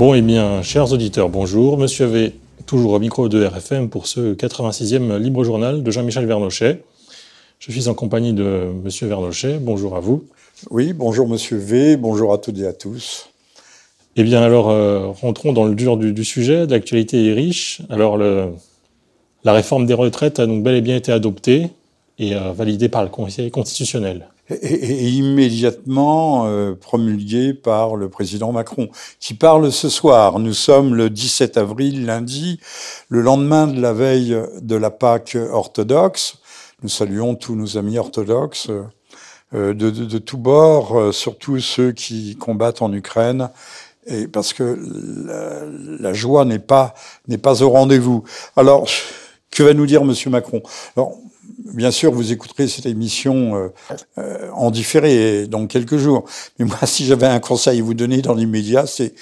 Bon, eh bien, chers auditeurs, bonjour. Monsieur V, toujours au micro de RFM pour ce 86e Libre Journal de Jean-Michel Vernochet. Je suis en compagnie de Monsieur Vernochet. Bonjour à vous. Oui, bonjour Monsieur V, bonjour à toutes et à tous. Eh bien, alors, euh, rentrons dans le dur du, sujet. L'actualité est riche. Alors, le, la réforme des retraites a donc bel et bien été adoptée et euh, validée par le Conseil constitutionnel et, immédiatement euh, promulgué par le président Macron, qui parle ce soir. Nous sommes le 17 avril, lundi, le lendemain de la veille de la Pâque orthodoxe. Nous saluons tous nos amis orthodoxes euh, de, de, de tous bords, euh, surtout ceux qui combattent en Ukraine. Et parce que la, joie n'est pas n'est pas au rendez-vous. Alors, que va nous dire Monsieur Macron? Bien sûr, vous écouterez cette émission euh, euh, en différé dans quelques jours. Mais moi, si j'avais un conseil à vous donner dans l'immédiat, c'est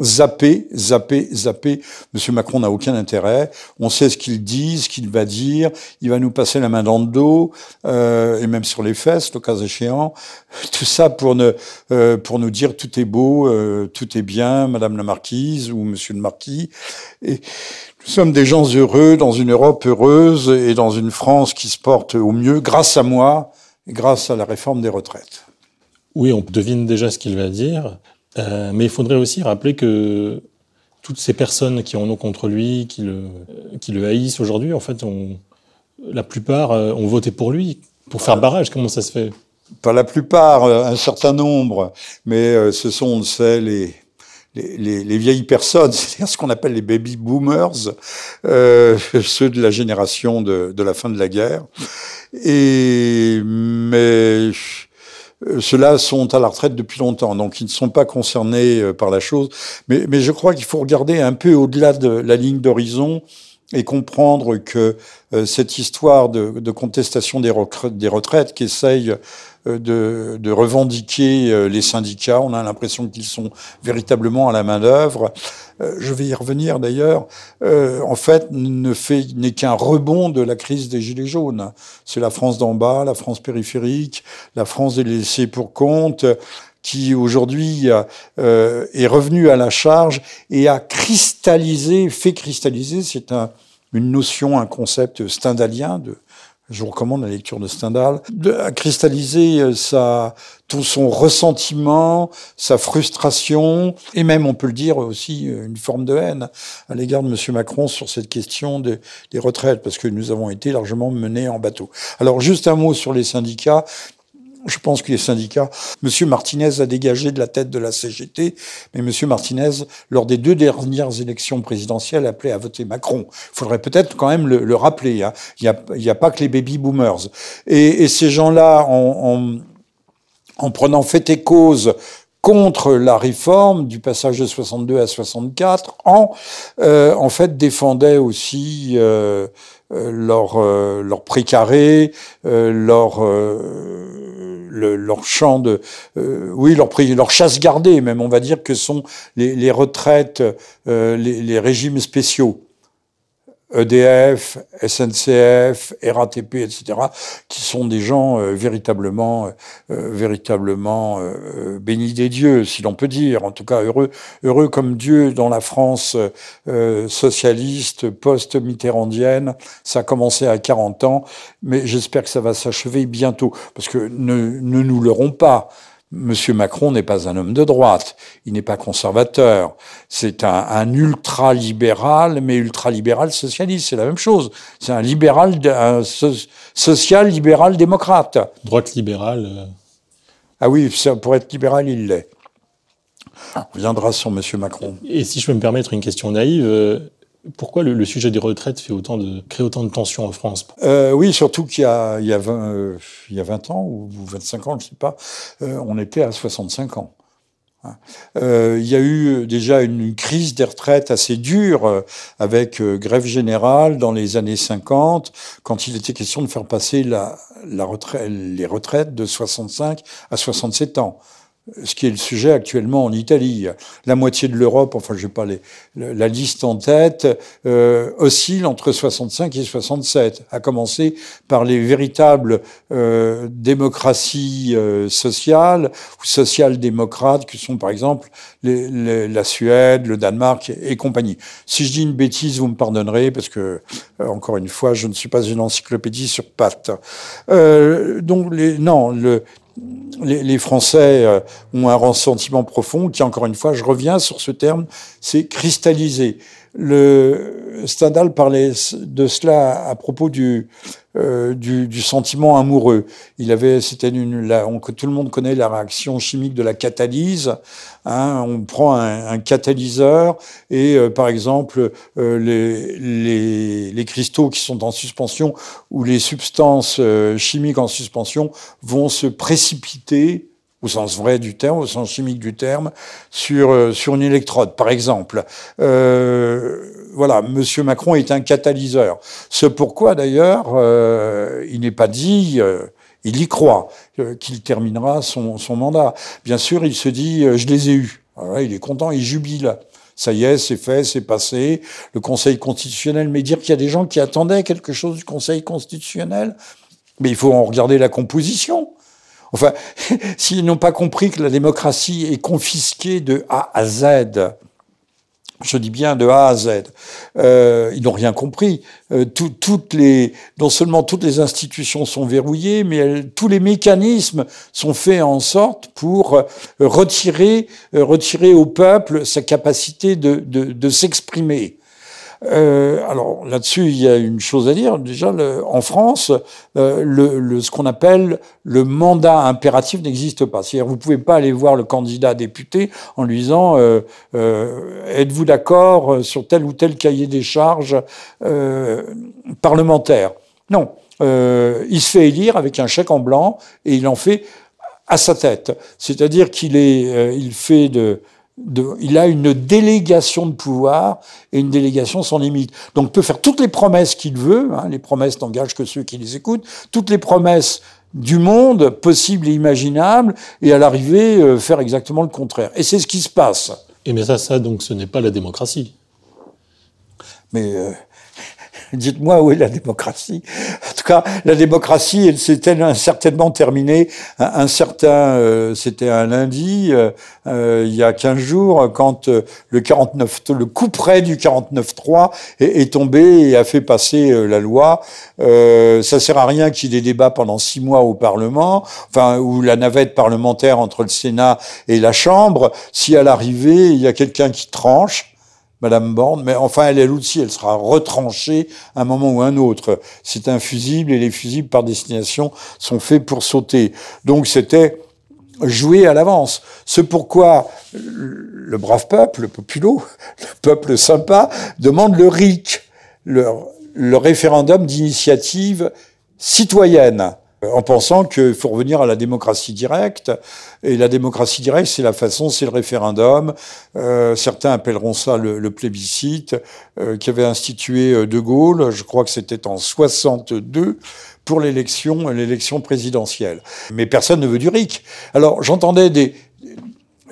zapper, zapper, zapper. Monsieur Macron n'a aucun intérêt. On sait ce qu'il dit, ce qu'il va dire. Il va nous passer la main dans le dos euh, et même sur les fesses, le cas échéant. Tout ça pour ne euh, pour nous dire tout est beau, euh, tout est bien, Madame la Marquise ou Monsieur le Marquis. Et nous sommes des gens heureux dans une Europe heureuse et dans une France qui se porte au mieux grâce à moi et grâce à la réforme des retraites. Oui, on devine déjà ce qu'il va dire, euh, mais il faudrait aussi rappeler que toutes ces personnes qui en ont contre lui, qui le, qui le haïssent aujourd'hui, en fait, on, la plupart euh, ont voté pour lui, pour faire barrage. Comment ça se fait? Pas la plupart, euh, un certain nombre, mais ce sont, on le sait, les, les, les, vieilles personnes, c'est-à-dire ce qu'on appelle les baby boomers, euh, ceux de la génération de, de, la fin de la guerre. Et mais ceux-là sont à la retraite depuis longtemps, donc ils ne sont pas concernés euh, par la chose. Mais, mais je crois qu'il faut regarder un peu au-delà de la ligne d'horizon et comprendre que euh, cette histoire de, de contestation des, retraites, des retraites qu'essayent euh, de, de, revendiquer euh, les syndicats. On a l'impression qu'ils sont véritablement à la main d'œuvre. Euh, je vais y revenir d'ailleurs. en fait, ne fait n'est qu'un rebond de la crise des gilets jaunes. C'est la France d'en bas, la France périphérique, la France des laissés pour compte qui aujourd'hui euh, est revenu à la charge et a cristallisé, fait cristalliser, c'est un, une notion, un concept stendhalien de je vous recommande la lecture de Stendhal, de, à cristalliser euh, sa, tout son ressentiment, sa frustration, et même, on peut le dire aussi, euh, une forme de haine à l'égard de M. Macron sur cette question des, des retraites, parce que nous avons été largement menés en bateau. Alors, juste un mot sur les syndicats. Je pense que les syndicats, M. Martinez a dégagé de la tête de la CGT, mais M. Martinez, lors des deux dernières élections présidentielles, appelait à voter Macron. Il faudrait peut-être quand même le, le rappeler. Hein. Il n'y a, pas que les baby boomers. Et, ces gens-là, en, en, en prenant fait et cause contre la réforme du passage de 62 à 64, en, euh, en fait, défendaient aussi euh leur, euh, leur précaré, euh, leur le, leur champ de, euh, oui, leur, leur chasse gardée, même, on va dire que sont les, les retraites, euh, les, les, régimes spéciaux. EDF, SNCF, RATP, etc., qui sont des gens euh, véritablement, euh, véritablement euh, bénis des dieux, si l'on peut dire, en tout cas heureux, heureux comme Dieu dans la France euh, socialiste, post-mitterrandienne. Ça a commencé à 40 ans, mais j'espère que ça va s'achever bientôt, parce que ne, ne nous leurrons pas. Monsieur Macron n'est pas un homme de droite, il n'est pas conservateur, c'est un, un ultra-libéral, mais ultra-libéral socialiste, c'est la même chose. C'est un libéral, un so social-libéral démocrate. Droite libérale. Euh... Ah oui, ça, pour être libéral, il l'est. On viendra sur Monsieur Macron. Et si je peux me permettre une question naïve, euh, pourquoi le, sujet des retraites fait autant de, crée autant de tensions en France euh, Oui, surtout qu'il y a, il y, a 20, euh, il y a 20 ans ou 25 ans, je ne sais pas, euh, on était à 65 ans. Hein. Il y a eu déjà une crise des retraites assez dure avec grève générale dans les années 50, quand il était question de faire passer la, la retraite, les retraites de 65 à 67 ans. Ce qui est le sujet actuellement en Italie. La moitié de l'Europe, enfin je n'ai pas les, la liste en tête, euh, oscille entre 65 et 67, à commencer par les véritables euh, démocraties euh, sociales ou social-démocrates, que sont par exemple les, la Suède, le Danemark et, compagnie. Si je dis une bêtise, vous me pardonnerez, parce que, euh, encore une fois, je ne suis pas une encyclopédie sur pattes. Euh, donc, les, non, le, les, Français euh, ont un ressentiment profond qui, encore une fois, je reviens sur ce terme, c'est cristallisé. Le Stendhal parlait de cela à propos du, euh, du, du, sentiment amoureux. Il avait, c'était une, la, on, tout le monde connaît la réaction chimique de la catalyse. Hein, on prend un, un catalyseur et, euh, par exemple, euh, les, les, les, cristaux qui sont en suspension ou les substances chimiques en suspension vont se précipiter au sens vrai du terme, au sens chimique du terme, sur, sur une électrode, par exemple. Euh, voilà, Monsieur Macron est un catalyseur. Ce pourquoi, d'ailleurs, euh, il n'est pas dit, euh, il y croit, euh, qu'il terminera son, son, mandat. Bien sûr, il se dit, je les ai eus. il est content, il jubile. Ça y est, c'est fait, c'est passé. Le Conseil constitutionnel, mais dire qu'il y a des gens qui attendaient quelque chose du Conseil constitutionnel, mais il faut en regarder la composition. Enfin, s'ils n'ont pas compris que la démocratie est confisquée de A à Z, je dis bien de A à Z. Euh, ils n'ont rien compris. Euh, toutes les, non seulement toutes les institutions sont verrouillées, mais tous les mécanismes sont faits en sorte pour retirer, retirer au peuple sa capacité de, de s'exprimer. Euh, alors là-dessus, il y a une chose à dire. Déjà, en France, euh, ce qu'on appelle le mandat impératif n'existe pas. C'est-à-dire, vous pouvez pas aller voir le candidat député en lui disant euh, êtes-vous d'accord sur tel ou tel cahier des charges parlementaire? Non, il se fait élire avec un chèque en blanc et il en fait à sa tête. C'est-à-dire qu'il est, il fait de il a une délégation de pouvoir et une délégation sans limite. Donc, il peut faire toutes les promesses qu'il veut, hein, les promesses n'engagent que ceux qui les écoutent, toutes les promesses du monde possibles et imaginables, et à l'arrivée, euh, faire exactement le contraire. Et c'est ce qui se passe. Et mais ça, ça, donc, ce n'est pas la démocratie. Mais euh, Dites-moi où est la démocratie. En tout cas, la démocratie, elle s'est certainement terminée. Un, certain, euh, c'était un lundi, euh, euh, il y a 15 jours, quand le 49, le coup près du 49-3 est, est, tombé et a fait passer la loi. ça sert à rien qu'il y ait des débats pendant six mois au Parlement, enfin, ou la navette parlementaire entre le Sénat et la Chambre. Si à l'arrivée, il y a quelqu'un qui tranche, Madame Borne, mais enfin, elle, est aussi, elle sera retranchée à un moment ou un autre. C'est un fusible et les fusibles, par destination, sont faits pour sauter. Donc, c'était joué à l'avance. C'est pourquoi le brave peuple, le populo, le peuple sympa, demande le RIC, le référendum d'initiative citoyenne en pensant qu'il faut revenir à la démocratie directe. Et la démocratie directe, c'est la façon, c'est le référendum. Euh, certains appelleront ça le, plébiscite, euh, qui avait institué euh, De Gaulle, je crois que c'était en 62, pour l'élection, l'élection présidentielle. Mais personne ne veut du RIC. Alors j'entendais des,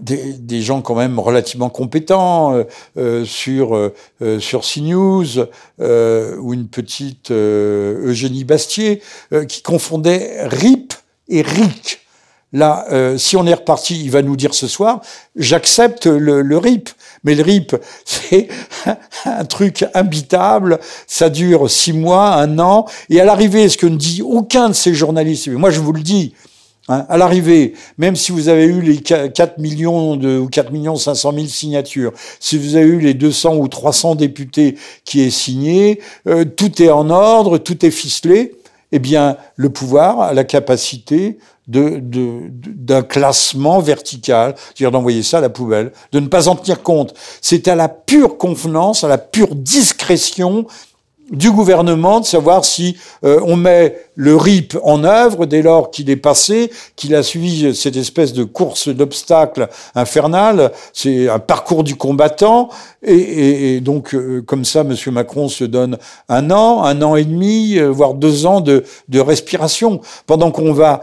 des, des, gens quand même relativement compétents euh, euh sur euh, euh sur CNews euh, ou une petite Eugénie Bastier qui confondait RIP et RIC. Là, si on est reparti, il va nous dire ce soir, j'accepte le, le, RIP. Mais le RIP, c'est un truc imbitable, ça dure six mois, un an, et à l'arrivée, ce que ne dit aucun de ces journalistes, moi je vous le dis, Hein, à l'arrivée, même si vous avez eu les 4 millions de, ou 4 millions 500 000 signatures, si vous avez eu les 200 ou 300 députés qui est signé, euh, tout est en ordre, tout est ficelé. Eh bien, le pouvoir a la capacité de, d'un classement vertical, c'est-à-dire d'envoyer ça à la poubelle, de ne pas en tenir compte. C'est à la pure convenance, à la pure discrétion du gouvernement de savoir si euh, on met le RIP en œuvre dès lors qu'il est passé, qu'il a suivi cette espèce de course d'obstacles infernale, c'est un parcours du combattant, et, et, donc euh, comme ça, M. Macron se donne un an, un an et demi, euh, voire deux ans de, de respiration, pendant qu'on va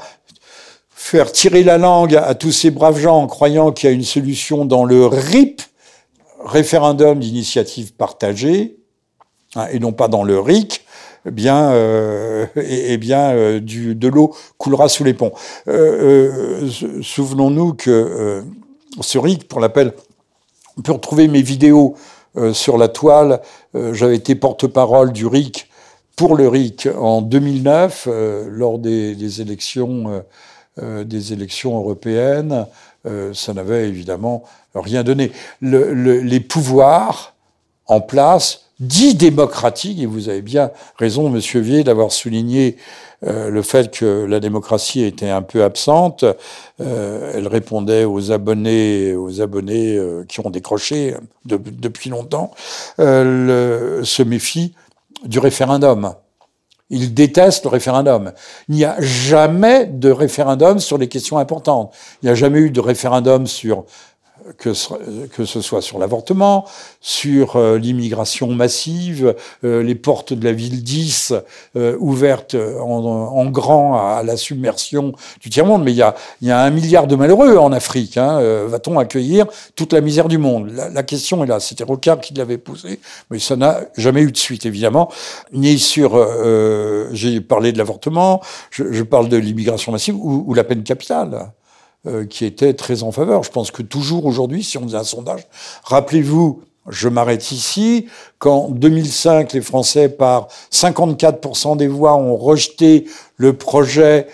faire tirer la langue à tous ces braves gens en croyant qu'il y a une solution dans le RIP, référendum d'initiative partagée, hein, et non pas dans le RIC, eh bien, euh, bien euh, du, de l'eau coulera sous les ponts. Euh, euh Souvenons-nous que ce RIC, pour l'appel, on peut retrouver mes vidéos sur la toile. J'avais été porte-parole du RIC pour le RIC en 2009, lors des, élections, des élections européennes. ça n'avait évidemment rien donné. Le, le, les pouvoirs en place dit démocratique, et vous avez bien raison, Monsieur Vier, d'avoir souligné euh, le fait que la démocratie était un peu absente. Euh, elle répondait aux abonnés, aux abonnés euh, qui ont décroché depuis longtemps, le, se méfie du référendum. Il déteste le référendum. Il n'y a jamais de référendum sur les questions importantes. Il n'y a jamais eu de référendum sur que, que ce soit sur l'avortement, sur euh, l'immigration massive, euh, les portes de la ville 10 euh, ouvertes en, en, grand à, la submersion du tiers-monde. Mais il y a, y a un milliard de malheureux en Afrique. Hein. Va-t-on accueillir toute la misère du monde? La, la, question est là. C'était Rocard qui l'avait posé, mais ça n'a jamais eu de suite, évidemment. Ni sur... J'ai parlé de l'avortement, je, je, parle de l'immigration massive ou, ou la peine capitale. Euh, qui était très en faveur. Je pense que toujours aujourd'hui, si on faisait un sondage, rappelez-vous, je m'arrête ici, qu'en 2005, les Français, par 54% des voix, ont rejeté le projet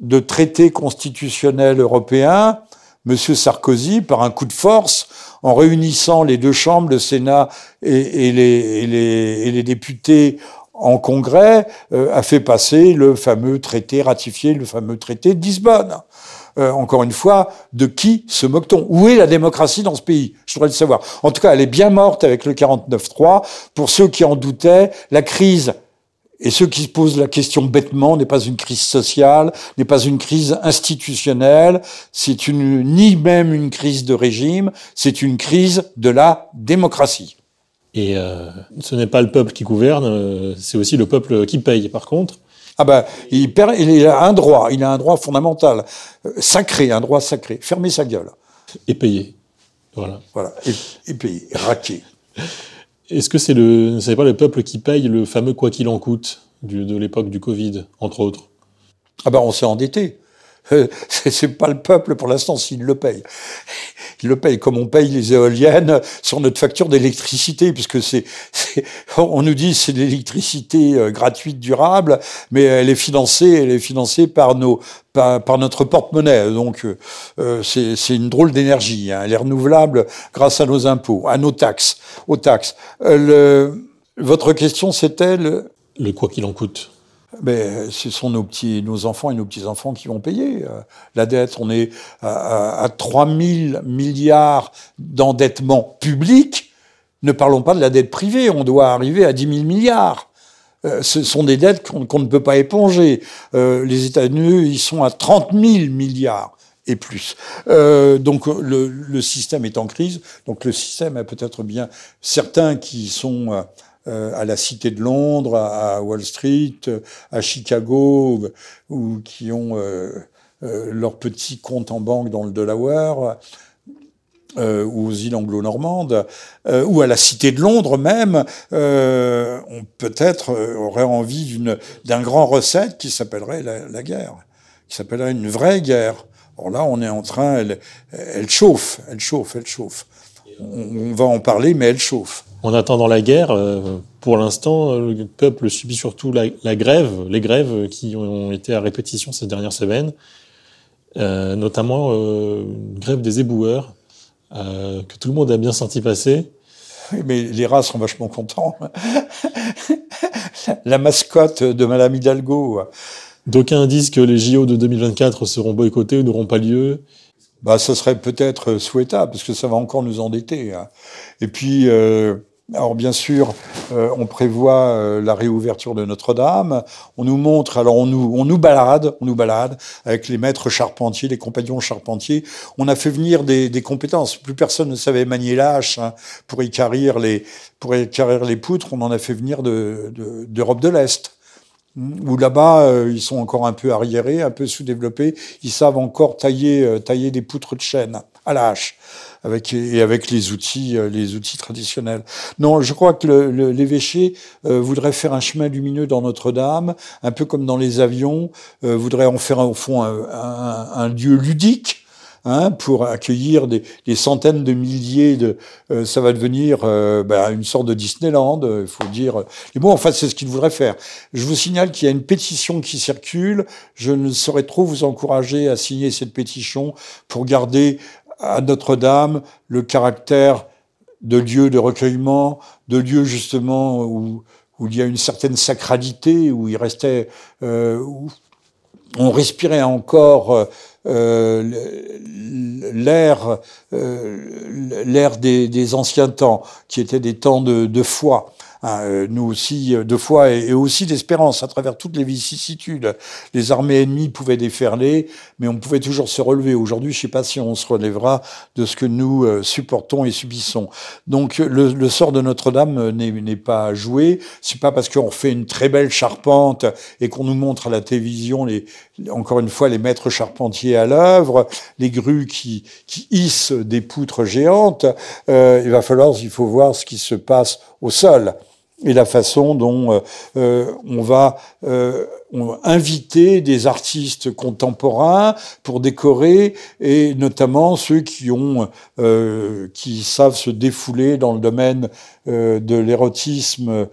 de traité constitutionnel européen, Monsieur Sarkozy, par un coup de force, en réunissant les deux chambres, le Sénat et les, députés en Congrès, euh, a fait passer le fameux traité, ratifié le fameux traité de Lisbonne. Euh, encore une fois, de qui se moque-t-on? Où est la démocratie dans ce pays? Je voudrais le savoir. En tout cas, elle est bien morte avec le 49-3. Pour ceux qui en doutaient, la crise et ceux qui se posent la question bêtement n'est pas une crise sociale, n'est pas une crise institutionnelle, c'est une, ni même une crise de régime, c'est une crise de la démocratie. Et euh, ce n'est pas le peuple qui gouverne, euh, c'est aussi le peuple qui paye. Par contre, ah ben, il, perd, il a un droit, il a un droit fondamental, euh, sacré, un droit sacré. Fermer sa gueule. Et payer. Voilà. Voilà. Et, et payer, raquer. Est-ce que c'est le, pas le peuple qui paye le fameux quoi qu'il en coûte du, de l'époque du Covid, entre autres? Ah ben, on s'est endetté. C'est pas le peuple pour l'instant s'il le paye. Il le paye comme on paye les éoliennes sur notre facture d'électricité, puisque c'est, on nous dit c'est l'électricité euh, gratuite, durable, mais elle est financée, elle est financée par nos, par, notre porte-monnaie. Donc euh, c'est une drôle d'énergie. Hein. Elle est renouvelable grâce à nos impôts, à nos taxes, aux taxes. Euh, votre question c'était le, le quoi qu'il en coûte. Mais ce sont nos petits, nos enfants et nos petits enfants qui vont payer la dette. On est à, à 3 000 milliards d'endettement public. Ne parlons pas de la dette privée. On doit arriver à 10 000 milliards. Euh, ce sont des dettes qu'on qu ne peut pas éponger. Euh, les États-Unis, ils sont à 30 000 milliards et plus. Euh, donc le, système est en crise. Donc le système a peut-être bien certains qui sont à la Cité de Londres, à, Wall Street, à Chicago, ou qui ont euh, euh, leur petit compte en banque dans le Delaware, euh, ou aux îles anglo-normandes, euh, ou à la Cité de Londres même, euh, on peut-être aurait envie d'un grand recette qui s'appellerait la, guerre, qui s'appellerait une vraie guerre. Or là, on est en train, elle, chauffe, elle chauffe, elle chauffe. On va en parler, mais elle chauffe. En attendant la guerre, euh, pour l'instant, le peuple subit surtout la, la, grève, les grèves qui ont été à répétition ces dernières semaines, euh, notamment euh, une grève des éboueurs, euh, que tout le monde a bien senti passer. Oui, mais les rats sont vachement contents. la mascotte de Madame Hidalgo. D'aucuns disent que les JO de 2024 seront boycottés ou n'auront pas lieu bah, ça serait peut-être souhaitable, parce que ça va encore nous endetter. Hein. Et puis, euh, alors bien sûr, euh, on prévoit euh, la réouverture de Notre-Dame. On nous montre, alors on nous, on nous balade, on nous balade avec les maîtres charpentiers, les compagnons charpentiers. On a fait venir des, compétences. Plus personne ne savait manier l'âche hein, pour écarrir les, pour écarrir les poutres. On en a fait venir d'Europe de, l'Est où là-bas, ils sont encore un peu arriérés, un peu sous-développés. Ils savent encore tailler, tailler des poutres de chêne à la avec et avec les outils les outils traditionnels. Non, je crois que l'évêché voudrait faire un chemin lumineux dans Notre-Dame, un peu comme dans les avions, voudrait en faire au fond un, un, un lieu ludique Hein, pour accueillir des, centaines de milliers de. Euh, ça va devenir euh, bah, une sorte de Disneyland, il faut dire. Et bon, en fait, c'est ce qu'il voudrait faire. Je vous signale qu'il y a une pétition qui circule. Je ne saurais trop vous encourager à signer cette pétition pour garder à Notre-Dame le caractère de lieu de recueillement, de lieu justement où, il y a une certaine sacralité, où il restait, euh, où on respirait encore euh, l'ère euh, des, anciens temps, qui étaient des temps de foi. Hein, euh, nous aussi, de foi et, aussi d'espérance à travers toutes les vicissitudes. Les armées ennemies pouvaient déferler, mais on pouvait toujours se relever. Aujourd'hui, je ne sais pas si on se relèvera de ce que nous supportons et subissons. Donc, le, sort de Notre-Dame n'est pas joué. C'est pas parce qu'on fait une très belle charpente et qu'on nous montre à la télévision les, encore une fois, les maîtres charpentiers à l'œuvre, les grues qui, hissent des poutres géantes. Euh, il va falloir, il faut voir ce qui se passe au sol. Et la façon dont euh, euh on va euh, inviter des artistes contemporains pour décorer et notamment ceux qui ont euh, qui savent se défouler dans le domaine euh, de l'érotisme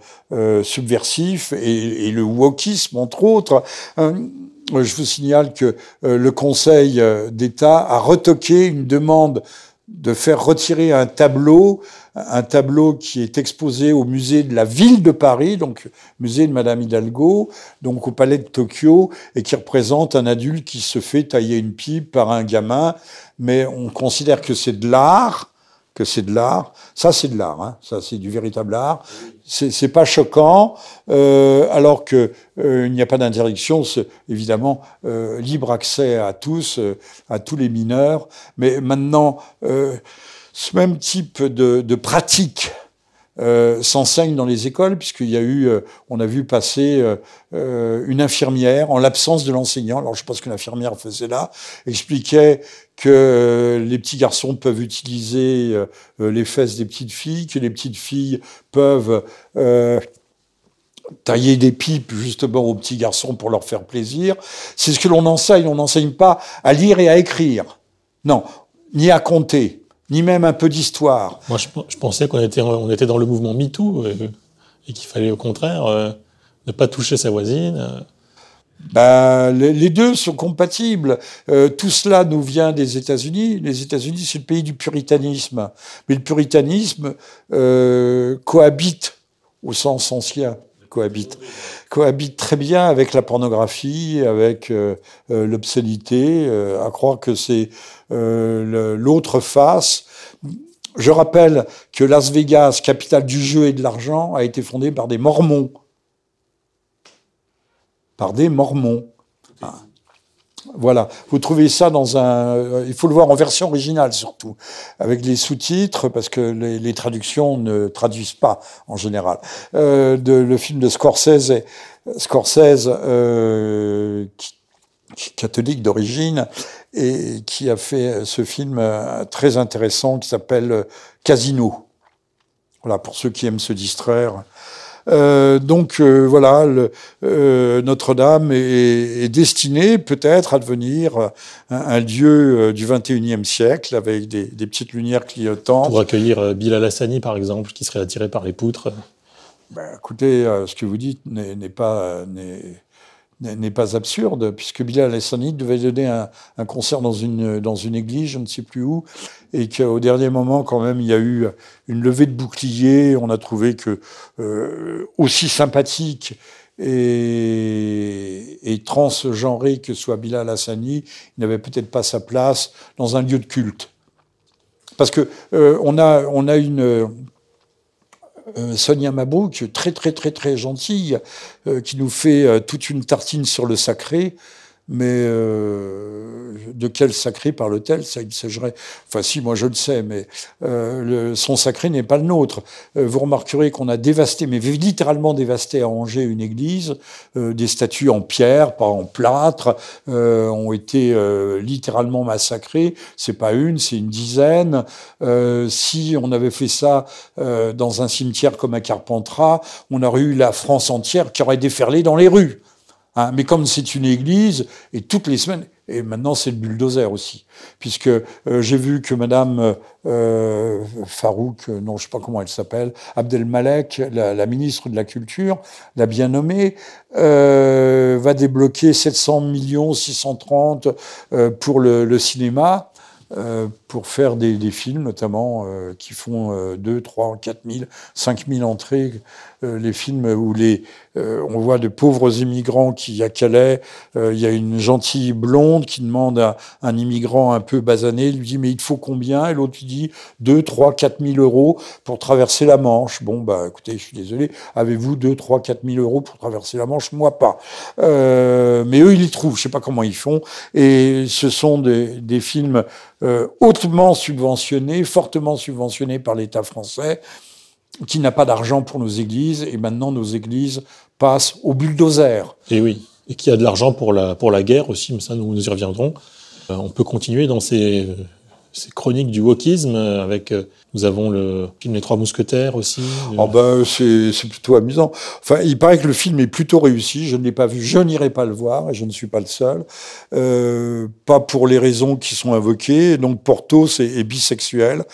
subversif et, et, le wokisme entre autres. Euh, je vous signale que euh, le Conseil euh, d'État a retoqué une demande de faire retirer un tableau, un tableau qui est exposé au musée de la ville de Paris, donc musée de Madame Hidalgo, donc au palais de Tokyo, et qui représente un adulte qui se fait tailler une pipe par un gamin, mais on considère que c'est de l'art, que c'est de l'art. Ça, c'est de l'art. Hein. Ça, c'est du véritable art. C'est pas choquant, euh, alors que euh, il n'y a pas d'interdiction. Évidemment, euh, libre accès à tous, euh, à tous les mineurs. Mais maintenant, euh, ce même type de, pratique euh, s'enseigne dans les écoles, puisqu'il y a eu, euh, on a vu passer euh, une infirmière en l'absence de l'enseignant. Alors je pense que l'infirmière faisait là, expliquait que les petits garçons peuvent utiliser les fesses des petites filles, que les petites filles peuvent tailler des pipes justement aux petits garçons pour leur faire plaisir. C'est ce que l'on enseigne. On n'enseigne pas à lire et à écrire. Non, ni à compter ni même un peu d'histoire. Moi, je, pensais qu'on était, on était dans le mouvement MeToo euh, et qu'il fallait au contraire euh, ne pas toucher sa voisine. Euh. Ben, les, deux sont compatibles. tout cela nous vient des États-Unis. Les États-Unis, c'est le pays du puritanisme. Mais le puritanisme cohabite au sens ancien cohabite, cohabite très bien avec la pornographie, avec euh, euh, l'obscénité, euh, à croire que c'est l'autre face. Je rappelle que Las Vegas, capitale du jeu et de l'argent, a été fondée par des Mormons. Par des Mormons. Voilà, vous trouvez ça dans un. Euh, il faut le voir en version originale surtout, avec les sous-titres parce que les, traductions ne traduisent pas en général. Euh, de, le film de Scorsese, Scorsese, euh, qui, catholique d'origine et qui a fait ce film euh, très intéressant qui s'appelle Casino. Voilà pour ceux qui aiment se distraire. Euh, donc euh, voilà, euh, Notre-Dame est, est, destinée peut-être à devenir un, un lieu du 21e siècle avec des, des, petites lumières clignotantes. Pour accueillir Bilal Hassani par exemple, qui serait attiré par les poutres. Ben, écoutez, ce que vous dites n'est pas n'est pas absurde, puisque Bilal Hassani devait donner un, concert dans une, dans une église, je ne sais plus où, et qu'au dernier moment, quand même, il y a eu une levée de bouclier. On a trouvé que, euh, aussi sympathique et, et transgenré que soit Bilal Hassani, il n'avait peut-être pas sa place dans un lieu de culte. Parce que euh, on, a, on a une Sonia Mabrouk, très très très très gentille, euh, qui nous fait euh, toute une tartine sur le sacré, mais de quel sacré parle-t-elle? Ça, il s'agirait. Enfin, si, moi je le sais, mais le, son sacré n'est pas le nôtre. vous remarquerez qu'on a dévasté, mais littéralement dévasté à Angers une église. des statues en pierre, pas en plâtre, ont été littéralement massacrées. C'est pas une, c'est une dizaine. si on avait fait ça dans un cimetière comme à Carpentras, on aurait eu la France entière qui aurait déferlé dans les rues. Hein, mais comme c'est une église, et toutes les semaines, et maintenant c'est le bulldozer aussi, puisque euh, j'ai vu que Madame euh, Farouk, euh, non je sais pas comment elle s'appelle, Abdelmalek, la, la, ministre de la Culture, la bien nommée, va débloquer 700 millions 630 euh, pour le, cinéma. Pour faire des, films, notamment, qui font euh, 2, 3, 4 000, 5 000 entrées. Euh, les films où les, euh, on voit de pauvres immigrants qui, à Calais, il y a une gentille blonde qui demande à un immigrant un peu basané, lui dit, mais il faut combien? Et l'autre lui dit 2, 3, 4 000 euros pour traverser la Manche. Bon, bah écoutez, je suis désolé, avez-vous 2, 3, 4 000 euros pour traverser la Manche? Moi, pas. mais eux, ils les trouvent, je sais pas comment ils font. Et ce sont des, des films euh, hautement subventionné, fortement subventionné par l'État français, qui n'a pas d'argent pour nos églises, et maintenant nos églises passent au bulldozer. Et oui, et qui a de l'argent pour la, pour la guerre aussi, mais ça nous, nous y reviendrons. Euh, on peut continuer dans ces, ces chroniques du wokisme avec euh, nous avons le film Les Trois Mousquetaires aussi. Oh ben c'est plutôt amusant. Enfin, il paraît que le film est plutôt réussi. Je ne l'ai pas vu, je n'irai pas le voir et je ne suis pas le seul. Euh, pas pour les raisons qui sont invoquées. Donc Portos est, est bisexuel.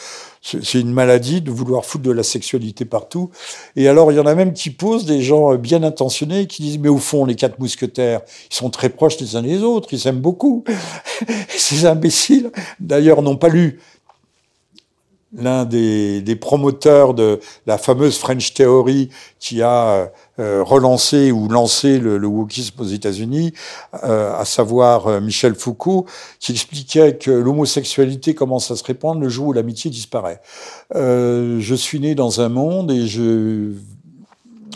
C'est une maladie de vouloir foutre de la sexualité partout. Et alors, il y en a même qui posent des gens bien intentionnés qui disent, mais au fond, les quatre mousquetaires, ils sont très proches les uns des autres, ils s'aiment beaucoup. Ces imbéciles, d'ailleurs, n'ont pas lu l'un des, des, promoteurs de la fameuse French Theory qui a euh, relancé ou lancé le, le aux États-Unis, euh, à savoir euh, Michel Foucault, qui expliquait que l'homosexualité commence à se répandre le jour où l'amitié disparaît. Euh, je suis né dans un monde et je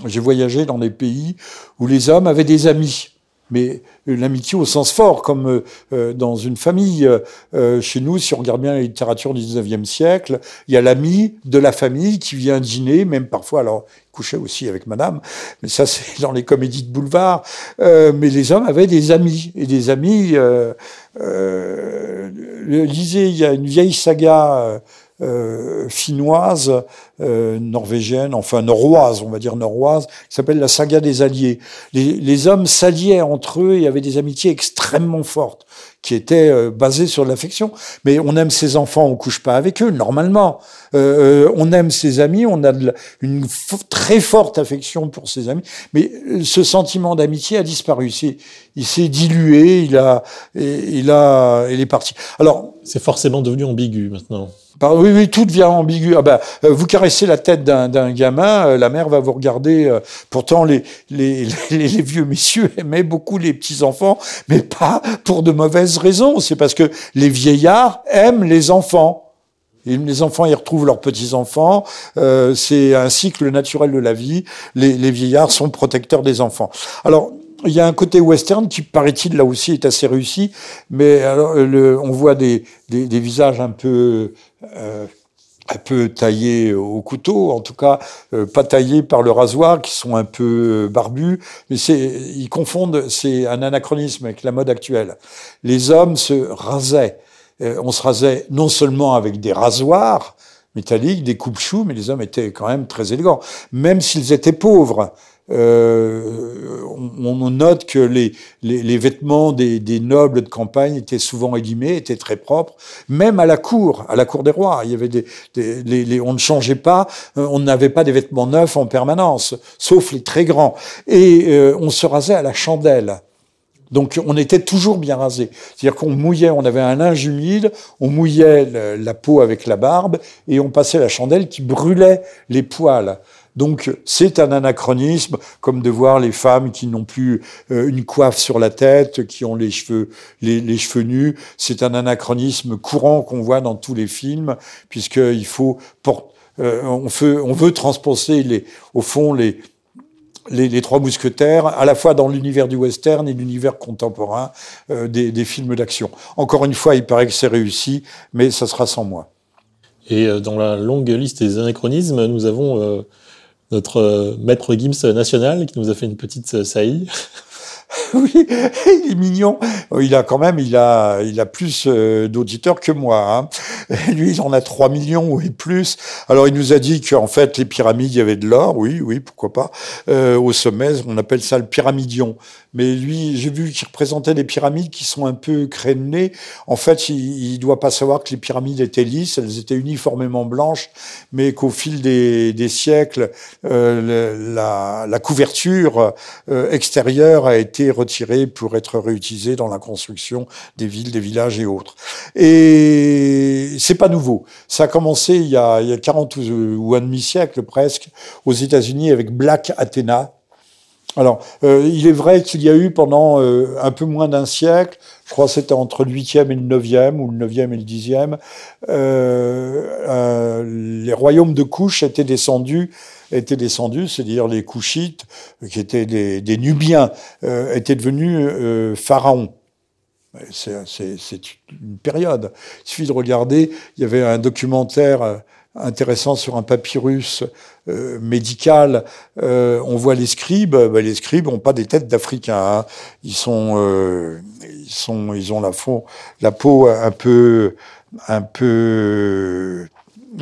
j'ai voyagé dans des pays où les hommes avaient des amis mais l'amitié au sens fort, comme euh, dans une famille. Euh, chez nous, si on regarde bien la littérature du 19e siècle, il y a l'ami de la famille qui vient dîner, même parfois, alors, il couchait aussi avec madame, mais ça, c'est dans les comédies de boulevard. Euh, mais les hommes avaient des amis, et des amis... Euh, lisez, il y a une vieille saga euh, finnoise, euh, norvégienne, enfin norroise, on va dire norroise, qui s'appelle la saga des alliés. Les, les hommes s'alliaient entre eux et avaient des amitiés extrêmement fortes, qui étaient euh, basées sur l'affection. Mais on aime ses enfants, on couche pas avec eux, normalement. Euh, on aime ses amis, on a de une très forte affection pour ses amis, mais euh, ce sentiment d'amitié a disparu. Il s'est dilué, il a, il a, il est parti. Alors, c'est forcément devenu ambigu maintenant. Oui, oui, tout devient ambigu. Ah ben, vous caressez la tête d'un gamin, la mère va vous regarder. Pourtant, les, les, les, les vieux messieurs aimaient beaucoup les petits enfants, mais pas pour de mauvaises raisons. C'est parce que les vieillards aiment les enfants. Les enfants y retrouvent leurs petits-enfants. Euh, c'est un cycle naturel de la vie. Les, les, vieillards sont protecteurs des enfants. Alors, il y a un côté western qui, paraît-il, là aussi est assez réussi. Mais alors, le, on voit des, des, des, visages un peu... Euh, un peu taillés au couteau, en tout cas euh, pas taillés par le rasoir, qui sont un peu barbus, mais c'est ils confondent, c'est un anachronisme avec la mode actuelle. Les hommes se rasaient euh, on se rasait non seulement avec des rasoirs métalliques, des coupes-choux, mais les hommes étaient quand même très élégants, même s'ils étaient pauvres. Euh, on, note que les, vêtements des, nobles de campagne étaient souvent élimés, étaient très propres, même à la cour, à la cour des rois. Il y avait des, on ne changeait pas, euh, on n'avait pas des vêtements neufs en permanence, sauf les très grands. Et euh, on se rasait à la chandelle. Donc on était toujours bien rasé. C'est-à-dire qu'on mouillait, on avait un linge humide, on mouillait la peau avec la barbe et on passait la chandelle qui brûlait les poils. Donc c'est un anachronisme, comme de voir les femmes qui n'ont plus euh, une coiffe sur la tête, qui ont les cheveux, les, cheveux nus. C'est un anachronisme courant qu'on voit dans tous les films, puisqu'il faut, euh, on, veut, on transposer les, au fond les, les, trois mousquetaires, à la fois dans l'univers du western et l'univers contemporain euh, des, films d'action. Encore une fois, il paraît que c'est réussi, mais ça sera sans moi. Et dans la longue liste des anachronismes, nous avons notre maître Gims national qui nous a fait une petite saillie. oui, il est mignon. Il a quand même, il a, il a plus euh, d'auditeurs que moi. Hein. lui, il en a 3 millions et plus. Alors, il nous a dit qu'en fait, les pyramides, il y avait de l'or. Oui, oui, pourquoi pas. Euh, au sommet, on appelle ça le pyramidion. Mais lui, j'ai vu qu'il représentait des pyramides qui sont un peu crénelées. En fait, il, il doit pas savoir que les pyramides étaient lisses, elles étaient uniformément blanches, mais qu'au fil des, siècles, euh, la, la, couverture extérieure a été retirée pour être réutilisée dans la construction des villes, des villages et autres. Et c'est pas nouveau. Ça a commencé il y a, il y a 40 ou un demi-siècle presque aux États-Unis avec Black Athena, alors, euh, il est vrai qu'il y a eu pendant euh, un peu moins d'un siècle, je crois que c'était entre le 8e et le 9e, ou le 9e et le 10e, euh, les royaumes de couches étaient descendus, étaient descendus, c'est-à-dire les couchites, qui étaient des, Nubiens, étaient devenus pharaons. C'est une période. Il suffit de regarder, il y avait un documentaire intéressant sur un papyrus euh, médical. Euh, on voit les scribes. Ben, les scribes n'ont pas des têtes d'Africains. Hein. Ils sont, euh, ils ont la, la peau un peu, un peu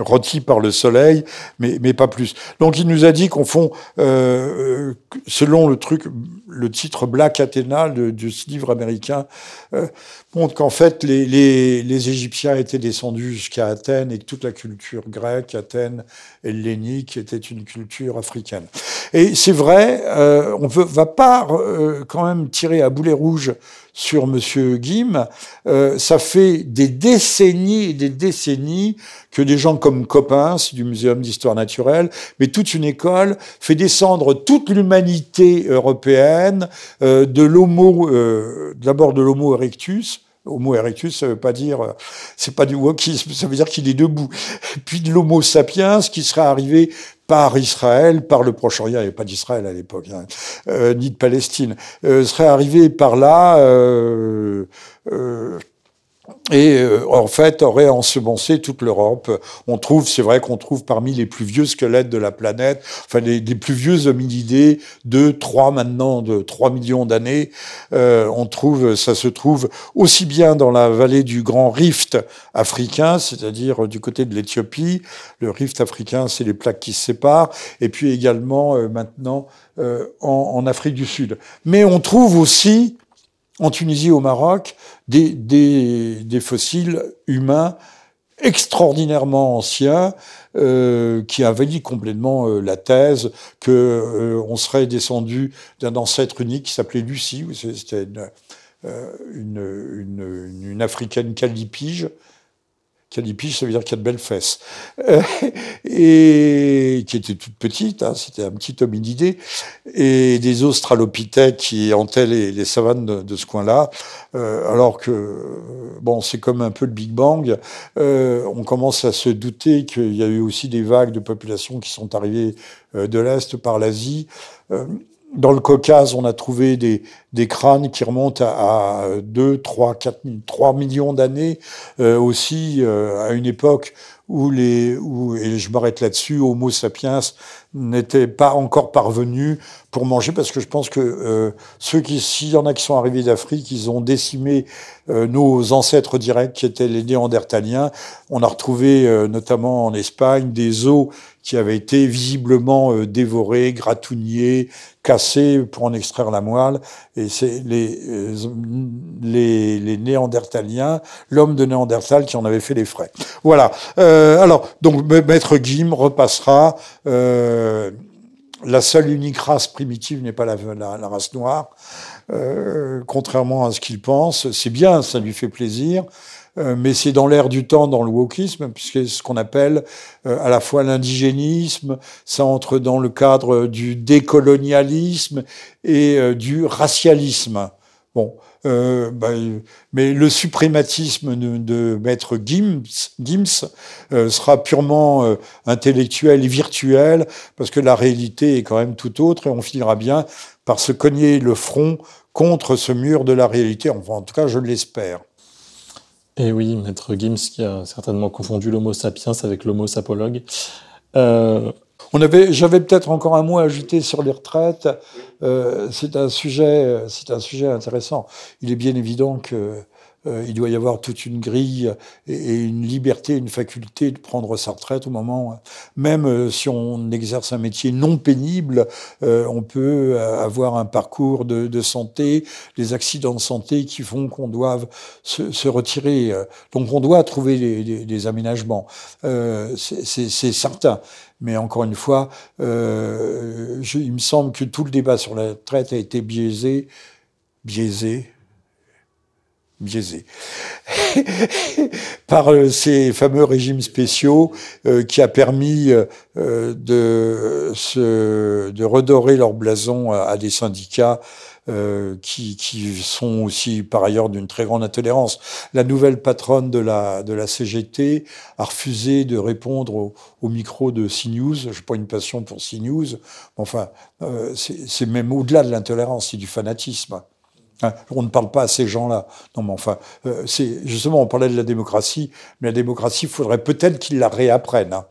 rôti par le soleil, mais, mais pas plus. Donc il nous a dit qu'au fond, euh, selon le truc, le titre Black Athena de, de ce livre américain, euh, montre qu'en fait les, les, les, Égyptiens étaient descendus jusqu'à Athènes et que toute la culture grecque, Athènes, hellénique était une culture africaine. Et c'est vrai, euh, on ne va pas euh, quand même tirer à boulet rouge sur Monsieur Guim. Euh, ça fait des décennies et des décennies que des gens comme Coppens du Muséum d'histoire naturelle, mais toute une école fait descendre toute l'humanité européenne euh, de l'homo, euh, d'abord de l'homo erectus, Homo erectus, ça veut pas dire, c'est pas du wokisme, ça veut dire qu'il est debout. Puis de l'Homo sapiens, qui serait arrivé par Israël, par le Proche-Orient, il n'y avait pas d'Israël à l'époque, hein, euh, ni de Palestine, euh, serait arrivé par là, euh, et euh, en fait aurait ensemencé toute l'Europe. On trouve, c'est vrai qu'on trouve parmi les plus vieux squelettes de la planète, enfin les, plus vieux hominidés de 3 maintenant, de 3 millions d'années, euh, on trouve, ça se trouve aussi bien dans la vallée du Grand Rift africain, c'est-à-dire du côté de l'Éthiopie. Le Rift africain, c'est les plaques qui se séparent, et puis également euh, maintenant euh, en, en Afrique du Sud. Mais on trouve aussi en Tunisie au Maroc des, fossiles humains extraordinairement anciens euh, qui invalident complètement euh, la thèse que euh, on serait descendu d'un ancêtre unique qui s'appelait Lucie. C'était une, euh, une, africaine calipige Calipige, ça veut dire qu'il y a de belles fesses. Euh, et qui était toute petite, hein, c'était un petit hominidé. Et des australopithèques qui hantaient les, savanes de, ce coin-là. Euh, alors que, bon, c'est comme un peu le Big Bang. Euh, on commence à se douter qu'il y a eu aussi des vagues de population qui sont arrivées de l'Est par l'Asie. Dans le Caucase, on a trouvé des, des crânes qui remontent à, à 2, 3, 4, 3 millions d'années, euh, aussi euh, à une époque où les, où, et je m'arrête là-dessus, Homo sapiens n'étaient pas encore parvenus pour manger, parce que je pense que euh, ceux qui, s'il y en a qui sont arrivés d'Afrique, ils ont décimé euh, nos ancêtres directs qui étaient les Néandertaliens. On a retrouvé euh, notamment en Espagne des os qui avaient été visiblement euh, dévorés, gratougnés, cassés pour en extraire la moelle. Et c'est les, euh, les, les Néandertaliens, l'homme de Néandertal qui en avait fait les frais. Voilà. Euh, alors, donc, Maître Guim repassera. Euh, la seule unique race primitive n'est pas la, la, la, race noire, euh, contrairement à ce qu'il pense. C'est bien, ça lui fait plaisir. Euh, mais c'est dans l'air du temps, dans le wokisme, puisque c'est ce qu'on appelle euh, à la fois l'indigénisme, ça entre dans le cadre du décolonialisme et euh, du racialisme. Bon, Euh, bah, mais le suprématisme de, maître Gims, Gims euh, sera purement euh, intellectuel et virtuel, parce que la réalité est quand même tout autre, et on finira bien par se cogner le front contre ce mur de la réalité. Enfin, en tout cas, je l'espère. Et oui, maître Gims qui a certainement confondu l'homo sapiens avec l'homo sapologue. Euh, on avait, j'avais peut-être encore un mot à ajouter sur les retraites. Euh, c'est un sujet, c'est un sujet intéressant. Il est bien évident que euh, il doit y avoir toute une grille et, une liberté, une faculté de prendre sa retraite au moment, même euh, si on exerce un métier non pénible, euh, on peut avoir un parcours de, santé, des accidents de santé qui font qu'on doit se, retirer. Donc on doit trouver des, aménagements, c'est certain. Mais encore une fois, il me semble que tout le débat sur la retraite a été biaisé, biaisé, biaisé par euh, ces fameux régimes spéciaux euh, qui a permis euh, de, se, de redorer leur blason à, des syndicats qui, qui, sont aussi par ailleurs d'une très grande intolérance. La nouvelle patronne de la, de la CGT a refusé de répondre au, au micro de CNews. Je n'ai pas une passion pour CNews. Enfin, c'est même au-delà de l'intolérance, c'est du fanatisme. Hein, on ne parle pas à ces gens-là. Non, mais enfin, euh, c'est justement, on parlait de la démocratie, mais la démocratie, il faudrait peut-être qu'ils la réapprennent. Hein.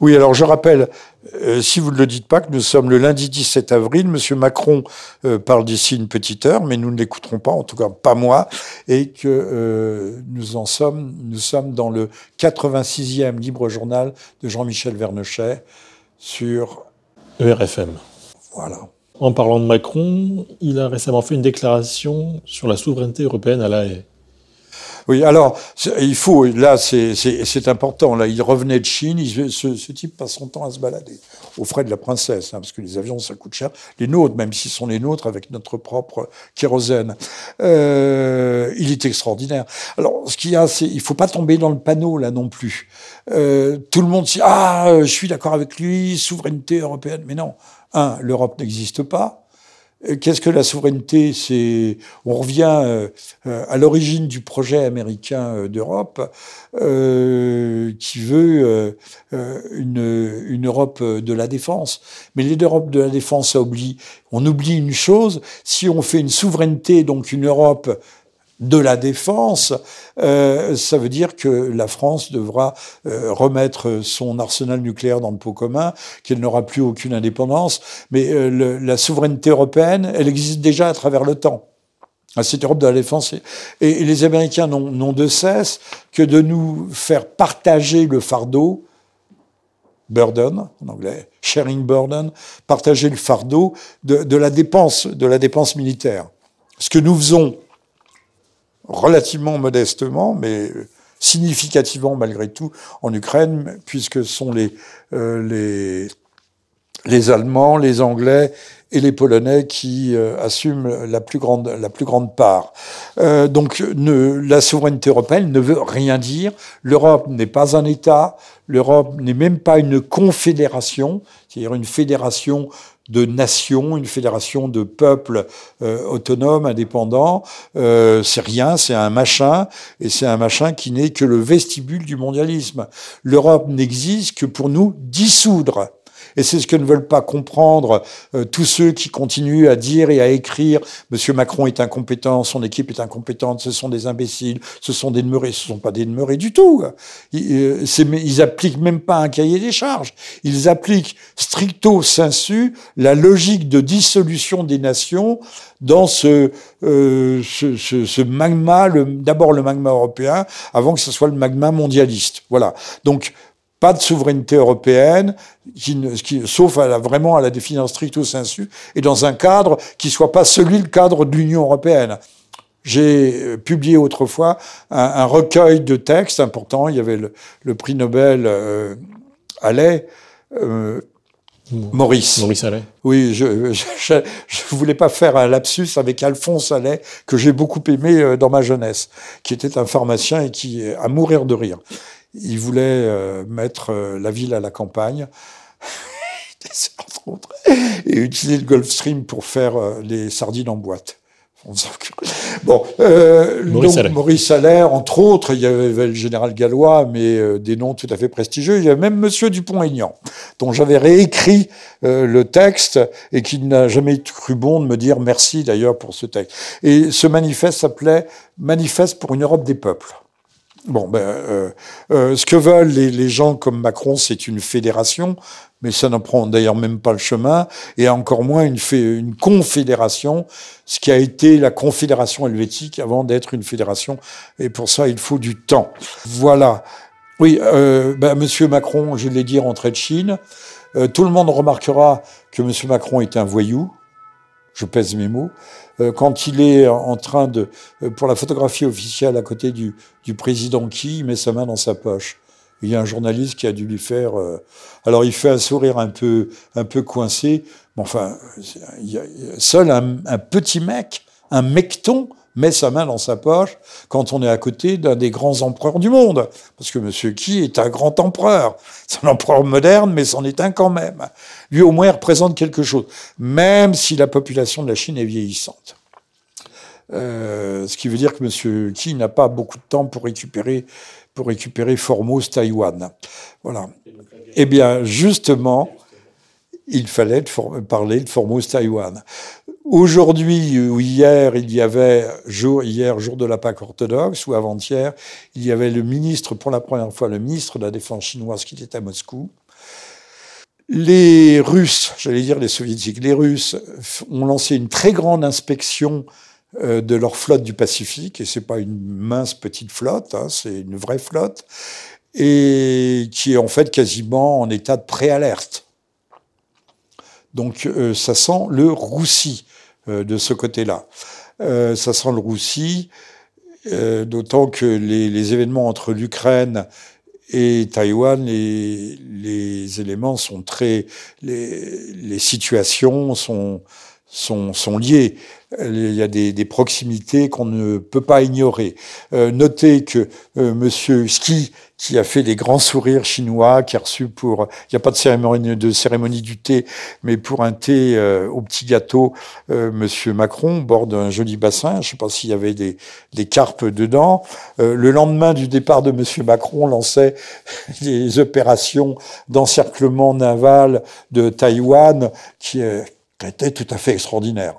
Oui, alors je rappelle, euh, si vous ne le dites pas, que nous sommes le lundi 17 avril. Monsieur Macron euh, parle d'ici une petite heure, mais nous ne l'écouterons pas, en tout cas pas moi, et que nous en sommes, nous sommes dans le 86e libre journal de Jean-Michel Vernochet sur ERFM. Voilà. En parlant de Macron, il a récemment fait une déclaration sur la souveraineté européenne à La Haye. Oui, alors, il faut, là, c'est important. Là, il revenait de Chine, ce, type passe son temps à se balader, aux frais de la princesse, hein, parce que les avions, ça coûte cher. Les nôtres, même s'ils sont les nôtres, avec notre propre kérosène. Euh, il est extraordinaire. Alors, ce qu'il y a, c'est, il faut pas tomber dans le panneau, là, non plus. Euh, tout le monde dit, ah, je suis d'accord avec lui, souveraineté européenne. Mais non, l'Europe n'existe pas. Qu'est-ce que la souveraineté on revient euh, à l'origine du projet américain euh, d'Europe euh, qui veut une, Europe de la défense. Mais l'Europe de la défense, oublie. On oublie une chose si on fait une souveraineté, donc une Europe de la défense, euh, ça veut dire que la France devra euh, remettre son arsenal nucléaire dans le pot commun, qu'elle n'aura plus aucune indépendance. Mais euh, la souveraineté européenne, elle existe déjà à travers le temps. Ah, cette Europe de la défense. Et, les Américains n'ont de cesse que de nous faire partager le fardeau, burden en anglais, sharing burden, partager le fardeau de, la dépense, de la dépense militaire. Ce que nous faisons relativement modestement, mais significativement malgré tout en Ukraine, puisque ce sont les, euh, Allemands, les Anglais et les Polonais qui euh, assument la plus grande, la part. Euh, donc la souveraineté européenne ne veut rien dire. L'Europe n'est pas un État, l'Europe n'est même pas une confédération, c'est-à-dire une fédération de nations, une fédération de peuples euh, autonomes, indépendants. Euh, c'est rien, c'est un machin, et c'est un machin qui n'est que le vestibule du mondialisme. L'Europe n'existe que pour nous dissoudre. Et c'est ce que ne veulent pas comprendre euh, tous ceux qui continuent à dire et à écrire Monsieur Macron est incompétent, son équipe est incompétente, ce sont des imbéciles, ce sont des demeurés, ce ne sont pas des demeurés du tout. Ils, euh, ils appliquent même pas un cahier des charges. Ils appliquent stricto sensu la logique de dissolution des nations dans ce, euh, ce, ce, ce magma, d'abord le magma européen, avant que ce soit le magma mondialiste. Voilà. Donc pas de souveraineté européenne, qui, qui, sauf à la, vraiment à la définition stricto sensu, et dans un cadre qui soit pas celui le cadre de l'Union européenne. J'ai euh, publié autrefois un, un, recueil de textes importants. Il y avait le, le prix Nobel euh, Allais, euh, Maurice. Maurice Allais. Oui, je, je, je, voulais pas faire un lapsus avec Alphonse Allais, que j'ai beaucoup aimé euh, dans ma jeunesse, qui était un pharmacien et qui, à mourir de rire. Il voulait euh, mettre euh, la ville à la campagne. et utiliser le Gulfstream pour faire euh, les sardines en boîte. Bon, euh, Maurice, donc, Maurice Allaire, entre autres, il y avait le général Gallois, mais euh, des noms tout à fait prestigieux. Il y avait même Monsieur Dupont-Aignan, dont j'avais réécrit euh, le texte et qui n'a jamais cru bon de me dire merci d'ailleurs pour ce texte. Et ce manifeste s'appelait Manifeste pour une Europe des peuples. Bon, ben, euh, euh, ce que veulent les, les gens comme Macron, c'est une fédération, mais ça n'en prend d'ailleurs même pas le chemin, et encore moins une, une confédération, ce qui a été la confédération helvétique avant d'être une fédération, et pour ça il faut du temps. Voilà. Oui, euh, ben, Monsieur Macron, je l'ai dit, rentré de Chine. Euh, tout le monde remarquera que Monsieur Macron est un voyou. Je pèse mes mots. Euh, quand il est en train de, euh, pour la photographie officielle à côté du, du président qui, il met sa main dans sa poche. Il y a un journaliste qui a dû lui faire. Euh, alors il fait un sourire un peu, un peu coincé. Mais enfin, il y a, seul un, un, petit mec, un mecton, met sa main dans sa poche quand on est à côté d'un des grands empereurs du monde. Parce que Monsieur Qui est un grand empereur. C'est un empereur moderne, mais c'en est un quand même. Lui, au moins, représente quelque chose, même si la population de la Chine est vieillissante. Euh, ce qui veut dire que Monsieur Qi n'a pas beaucoup de temps pour récupérer, pour récupérer Taïwan. Voilà. Eh bien, justement, il fallait parler de Formose Taïwan. Aujourd'hui ou hier, il y avait, jour, hier, jour de la Pâque orthodoxe, ou avant-hier, il y avait le ministre, pour la première fois, le ministre de la Défense chinoise qui était à Moscou. Les Russes, j'allais dire les Soviétiques, les Russes ont lancé une très grande inspection euh, de leur flotte du Pacifique, et c'est pas une mince petite flotte, hein, c'est une vraie flotte, et qui est en fait quasiment en état de préalerte. Donc euh, ça sent le roussi. Euh, de ce côté-là. Euh, ça sent le roussi, euh, d'autant que les, les, événements entre l'Ukraine et Taïwan, les, les, éléments sont très, les, les situations sont, sont, sont liées. Il y a des, des proximités qu'on ne peut pas ignorer. Euh, notez que euh, Monsieur Ski, qui a fait des grands sourires chinois, qui a reçu pour, il n'y a pas de cérémonie, de cérémonie du thé, mais pour un thé euh, au petit gâteau, euh, Monsieur Macron borde un joli bassin. Je ne sais pas s'il y avait des, des carpes dedans. Euh, le lendemain du départ de Monsieur Macron, lançait des opérations d'encerclement naval de Taïwan qui, qui étaient tout à fait extraordinaires.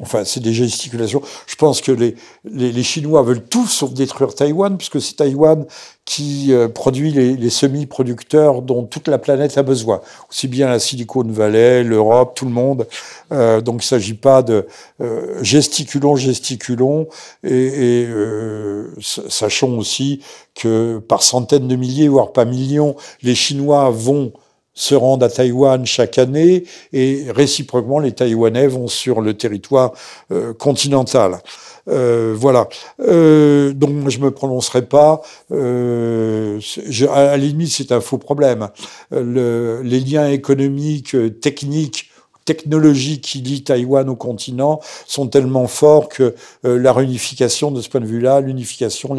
Enfin, c'est des gesticulations. Je pense que les, les, les, Chinois veulent tout sauf détruire Taïwan, puisque c'est Taïwan qui euh, produit les, les semi-producteurs dont toute la planète a besoin. Aussi bien la Silicon Valley, l'Europe, tout le monde. Euh, donc il ne s'agit pas de euh, gesticulons, gesticulons, et, et euh, sachons aussi que par centaines de milliers, voire pas millions, les Chinois vont se rendent à Taïwan chaque année et réciproquement les Taïwanais vont sur le territoire euh, continental. Euh, voilà. Euh, donc je me prononcerai pas. Euh, je, à la limite, c'est un faux problème. Le, les liens économiques, techniques technologies qui lient Taïwan au continent sont tellement forts que euh, la réunification de ce point de vue-là, l'unification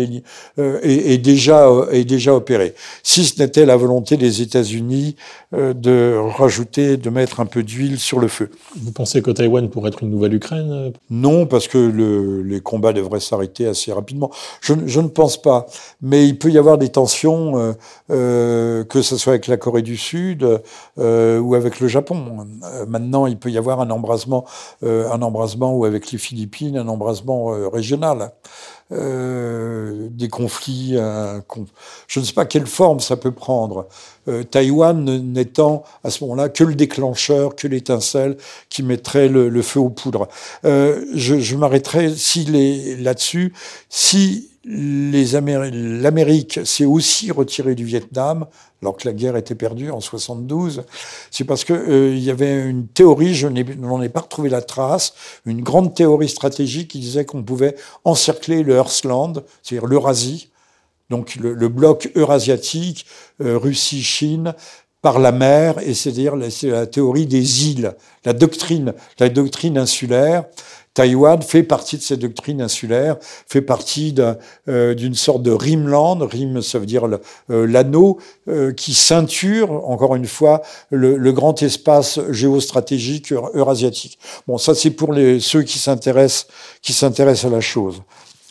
euh, est, est, déjà euh, est déjà opérée. Si ce n'était la volonté des États-Unis euh, de rajouter, de mettre un peu d'huile sur le feu. Vous pensez que Taïwan pourrait être une nouvelle Ukraine Non, parce que le, les combats devraient s'arrêter assez rapidement. Je, je, ne pense pas, mais il peut y avoir des tensions, que ce soit avec la Corée du Sud ou avec le Japon. maintenant il peut y avoir un embrasement, euh, un embrasement ou avec les Philippines, un embrasement euh, régional. Euh, des conflits, je ne sais pas quelle forme ça peut prendre. Taïwan n'étant à ce moment-là que le déclencheur, que l'étincelle qui mettrait le, feu aux poudres. Je, je m'arrêterai si là-dessus, si l'Amérique s'est aussi retirée du Vietnam, alors que la guerre était perdue en 72, c'est parce que euh, y avait une théorie, je n'en ai, pas retrouvé la trace, une grande théorie stratégique qui disait qu'on pouvait encercler le Heartland, c'est-à-dire l'Eurasie, donc le, le, bloc eurasiatique, euh, Russie, Chine, par la mer, et c'est-à-dire la, la théorie des îles, la doctrine, la doctrine insulaire. Taïwan fait partie de cette doctrine insulaire, fait partie euh, d'une sorte de rimland, rim ça veut dire euh, l'anneau, euh, qui ceinture, encore une fois, le, grand espace géostratégique eurasiatique. Bon, ça c'est pour ceux qui s'intéressent à la chose.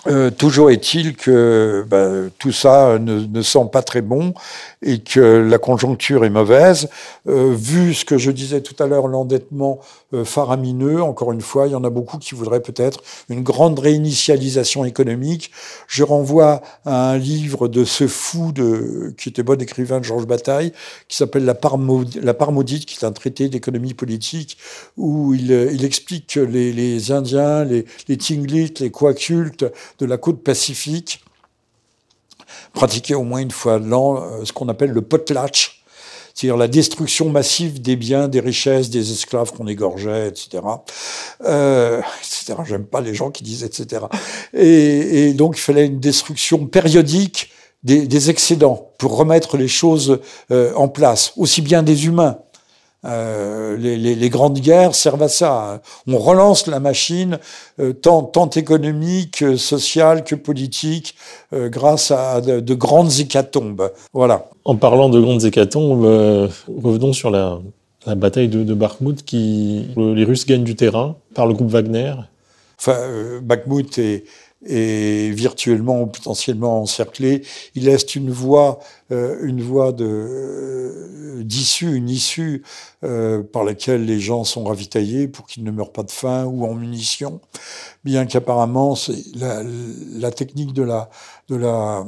Euh, toujours est-il que bah, tout ça ne, ne, sent pas très bon et que la conjoncture est mauvaise. Euh, vu ce que je disais tout à l'heure, l'endettement euh, faramineux, encore une fois, il y en a beaucoup qui voudraient peut-être une grande réinitialisation économique. Je renvoie à un livre de ce fou de, qui était bon écrivain de Georges Bataille, qui s'appelle La part, la part maudite, qui est un traité d'économie politique, où il, il explique que les, les Indiens, les, les les Quakultes, de la côte pacifique pratiquaient au moins une fois l'an euh, ce qu'on appelle le potlatch, c'est-à-dire la destruction massive des biens, des richesses, des esclaves qu'on égorgeait, etc. Euh, etc. J'aime pas les gens qui disent etc. Et, donc il fallait une destruction périodique des, des excédents pour remettre les choses euh, en place, aussi bien des humains euh, les, les, les, grandes guerres servent à ça. On relance la machine, euh, tant, tant, économique, sociale que politique, euh, grâce à de, de, grandes hécatombes. Voilà. En parlant de grandes hécatombes, euh, revenons sur la, la bataille de, de Bakhmut, qui les Russes gagnent du terrain par le groupe Wagner. Enfin, Bakhmut est et virtuellement ou potentiellement encerclé. Il laisse une voie, euh, une voie euh, d'issue, une issue euh, par laquelle les gens sont ravitaillés pour qu'ils ne meurent pas de faim ou en munitions. Bien qu'apparemment, c'est la, technique de la de la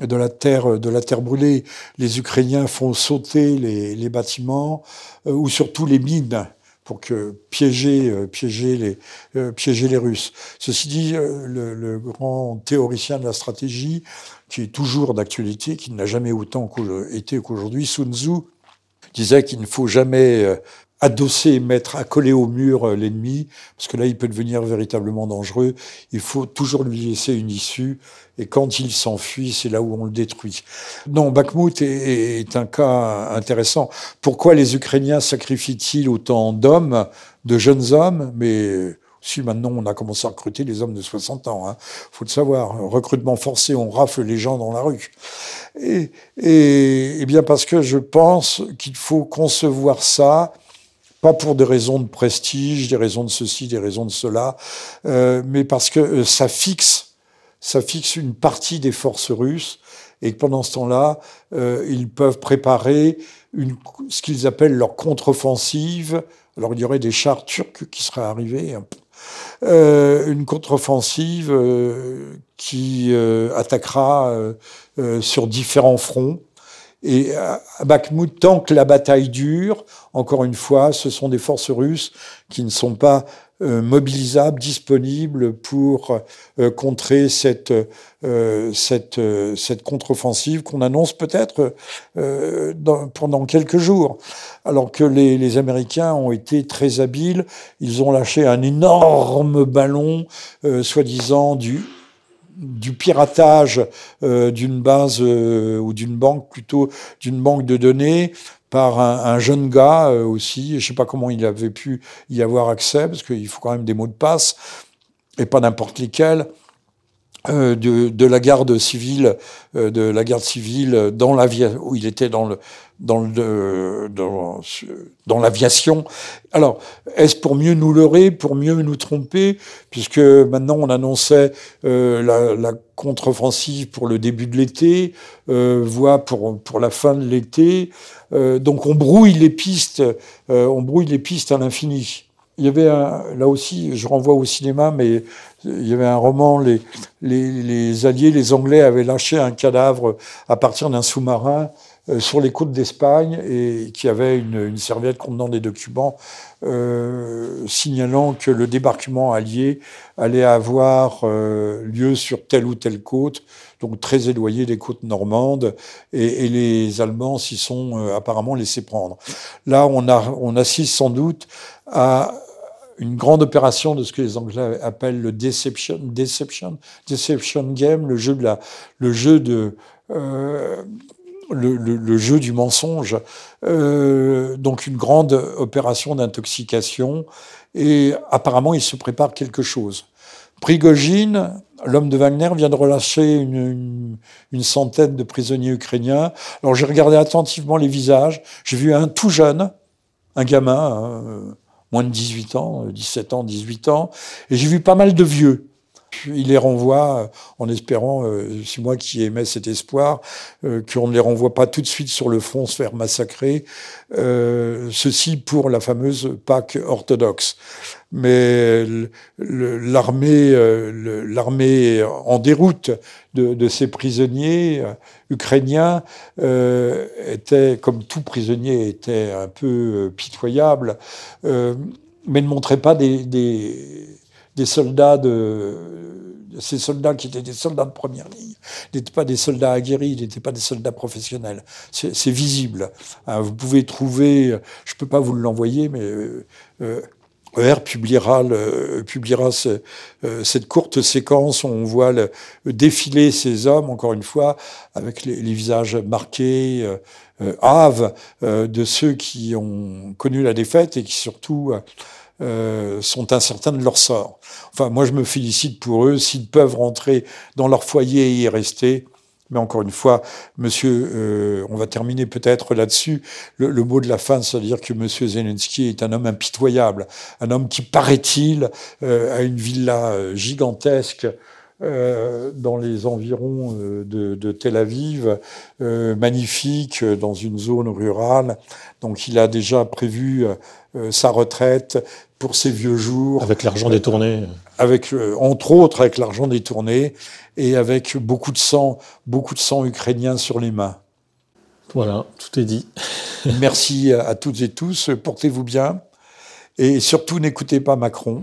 de la terre de la terre brûlée, les Ukrainiens font sauter les, bâtiments ou surtout les mines pour que piéger, euh, piéger, les, euh, piéger les Russes. Ceci dit, euh, le, le, grand théoricien de la stratégie, qui est toujours d'actualité, qui n'a jamais autant été qu'aujourd'hui, Sun Tzu, disait qu'il ne faut jamais adosser, mettre, accoler au mur l'ennemi, parce que là, il peut devenir véritablement dangereux. Il faut toujours lui laisser une issue, et quand il s'enfuit, c'est là où on le détruit. Non, Bakhmut est, est, un cas intéressant. Pourquoi les Ukrainiens sacrifient-ils autant d'hommes, de jeunes hommes, mais si maintenant on a commencé à recruter les hommes de 60 ans, hein, faut le savoir, recrutement forcé, on rafle les gens dans la rue. Et, et, et bien parce que je pense qu'il faut concevoir ça pas pour des raisons de prestige, des raisons de ceci, des raisons de cela, euh, mais parce que euh, ça fixe, ça fixe une partie des forces russes et que pendant ce temps-là, euh, ils peuvent préparer ce qu'ils appellent leur contre-offensive. Alors il y aurait des chars turcs qui seraient arrivés, euh, une contre-offensive qui attaquera sur différents fronts et à Bakhmut, tant que la bataille dure, encore une fois, ce sont des forces russes qui ne sont pas euh, mobilisables, disponibles pour euh, contrer cette, euh, cette, euh, cette contre-offensive qu'on annonce peut-être euh, pendant quelques jours. Alors que les, les, Américains ont été très habiles, ils ont lâché un énorme ballon, soi-disant du du piratage euh, d'une base euh, ou d'une banque, plutôt d'une banque de données, par un, un jeune gars euh, aussi. Je sais pas comment il avait pu y avoir accès, parce qu'il faut quand même des mots de passe, et pas n'importe lesquels. Euh, de, la garde civile, euh, de la garde civile dans l'aviation, où il était dans le dans le dans, dans l'aviation. Alors, est-ce pour mieux nous leurrer, pour mieux nous tromper, puisque maintenant on annonçait euh, la, la contre-offensive pour le début de l'été, euh, voire pour pour la fin de l'été. Euh, donc on brouille les pistes, on brouille les pistes à l'infini. Il y avait un, là aussi, je renvoie au cinéma, mais il y avait un roman, les, les, les Alliés, les Anglais avaient lâché un cadavre à partir d'un sous-marin euh, sur les côtes d'Espagne et qui avait une, serviette contenant des documents euh, signalant que le débarquement allié allait avoir euh, lieu sur telle ou telle côte, donc très éloigné des côtes normandes, et, les Allemands s'y sont euh, apparemment laissés prendre. Là, on, assiste sans doute à une grande opération de ce que les Anglais appellent le deception, deception, deception game, le jeu de la, le jeu de, euh, le, jeu du mensonge. Euh, donc une grande opération d'intoxication et apparemment il se prépare quelque chose. Prigogine, l'homme de Wagner, vient de relâcher une, centaine de prisonniers ukrainiens. Alors j'ai regardé attentivement les visages, j'ai vu un tout jeune, un gamin, hein, moins de 18 ans, 17 ans, 18 ans, et j'ai vu pas mal de vieux. Il les renvoie euh, en espérant, euh, c'est moi qui aimais cet espoir, euh, qu'on ne les renvoie pas tout de suite sur le front se faire massacrer. ceci pour la fameuse Pâque orthodoxe. Mais l'armée, l'armée en déroute de, ces prisonniers ukrainiens était, comme tout prisonnier, était un peu pitoyable, mais ne montrait pas des des soldats de ces soldats qui étaient des soldats de première ligne n'étaient pas des soldats aguerris, n'étaient pas des soldats professionnels. C'est visible. Hein, vous pouvez trouver, je ne peux pas vous l'envoyer, mais euh, ER publiera, le, publiera euh, cette courte séquence où on voit le, défiler ces hommes, encore une fois, avec les, les visages marqués, euh, hâves, de ceux qui ont connu la défaite et qui surtout euh, sont incertains de leur sort. Enfin, moi, je me félicite pour eux s'ils peuvent rentrer dans leur foyer et y rester. Mais encore une fois, monsieur, euh, on va terminer peut-être là-dessus. Le, mot de la fin, c'est-à-dire que monsieur Zelensky est un homme impitoyable, un homme qui, paraît-il, euh, a une villa gigantesque dans les environs de, Tel Aviv, magnifique, dans une zone rurale. Donc il a déjà prévu sa retraite, pour ses vieux jours. Avec l'argent détourné. Avec, euh, entre autres, avec l'argent détourné et avec beaucoup de sang, beaucoup de sang ukrainien sur les mains. Voilà, tout est dit. Merci à toutes et tous. Portez-vous bien. Et surtout, n'écoutez pas Macron.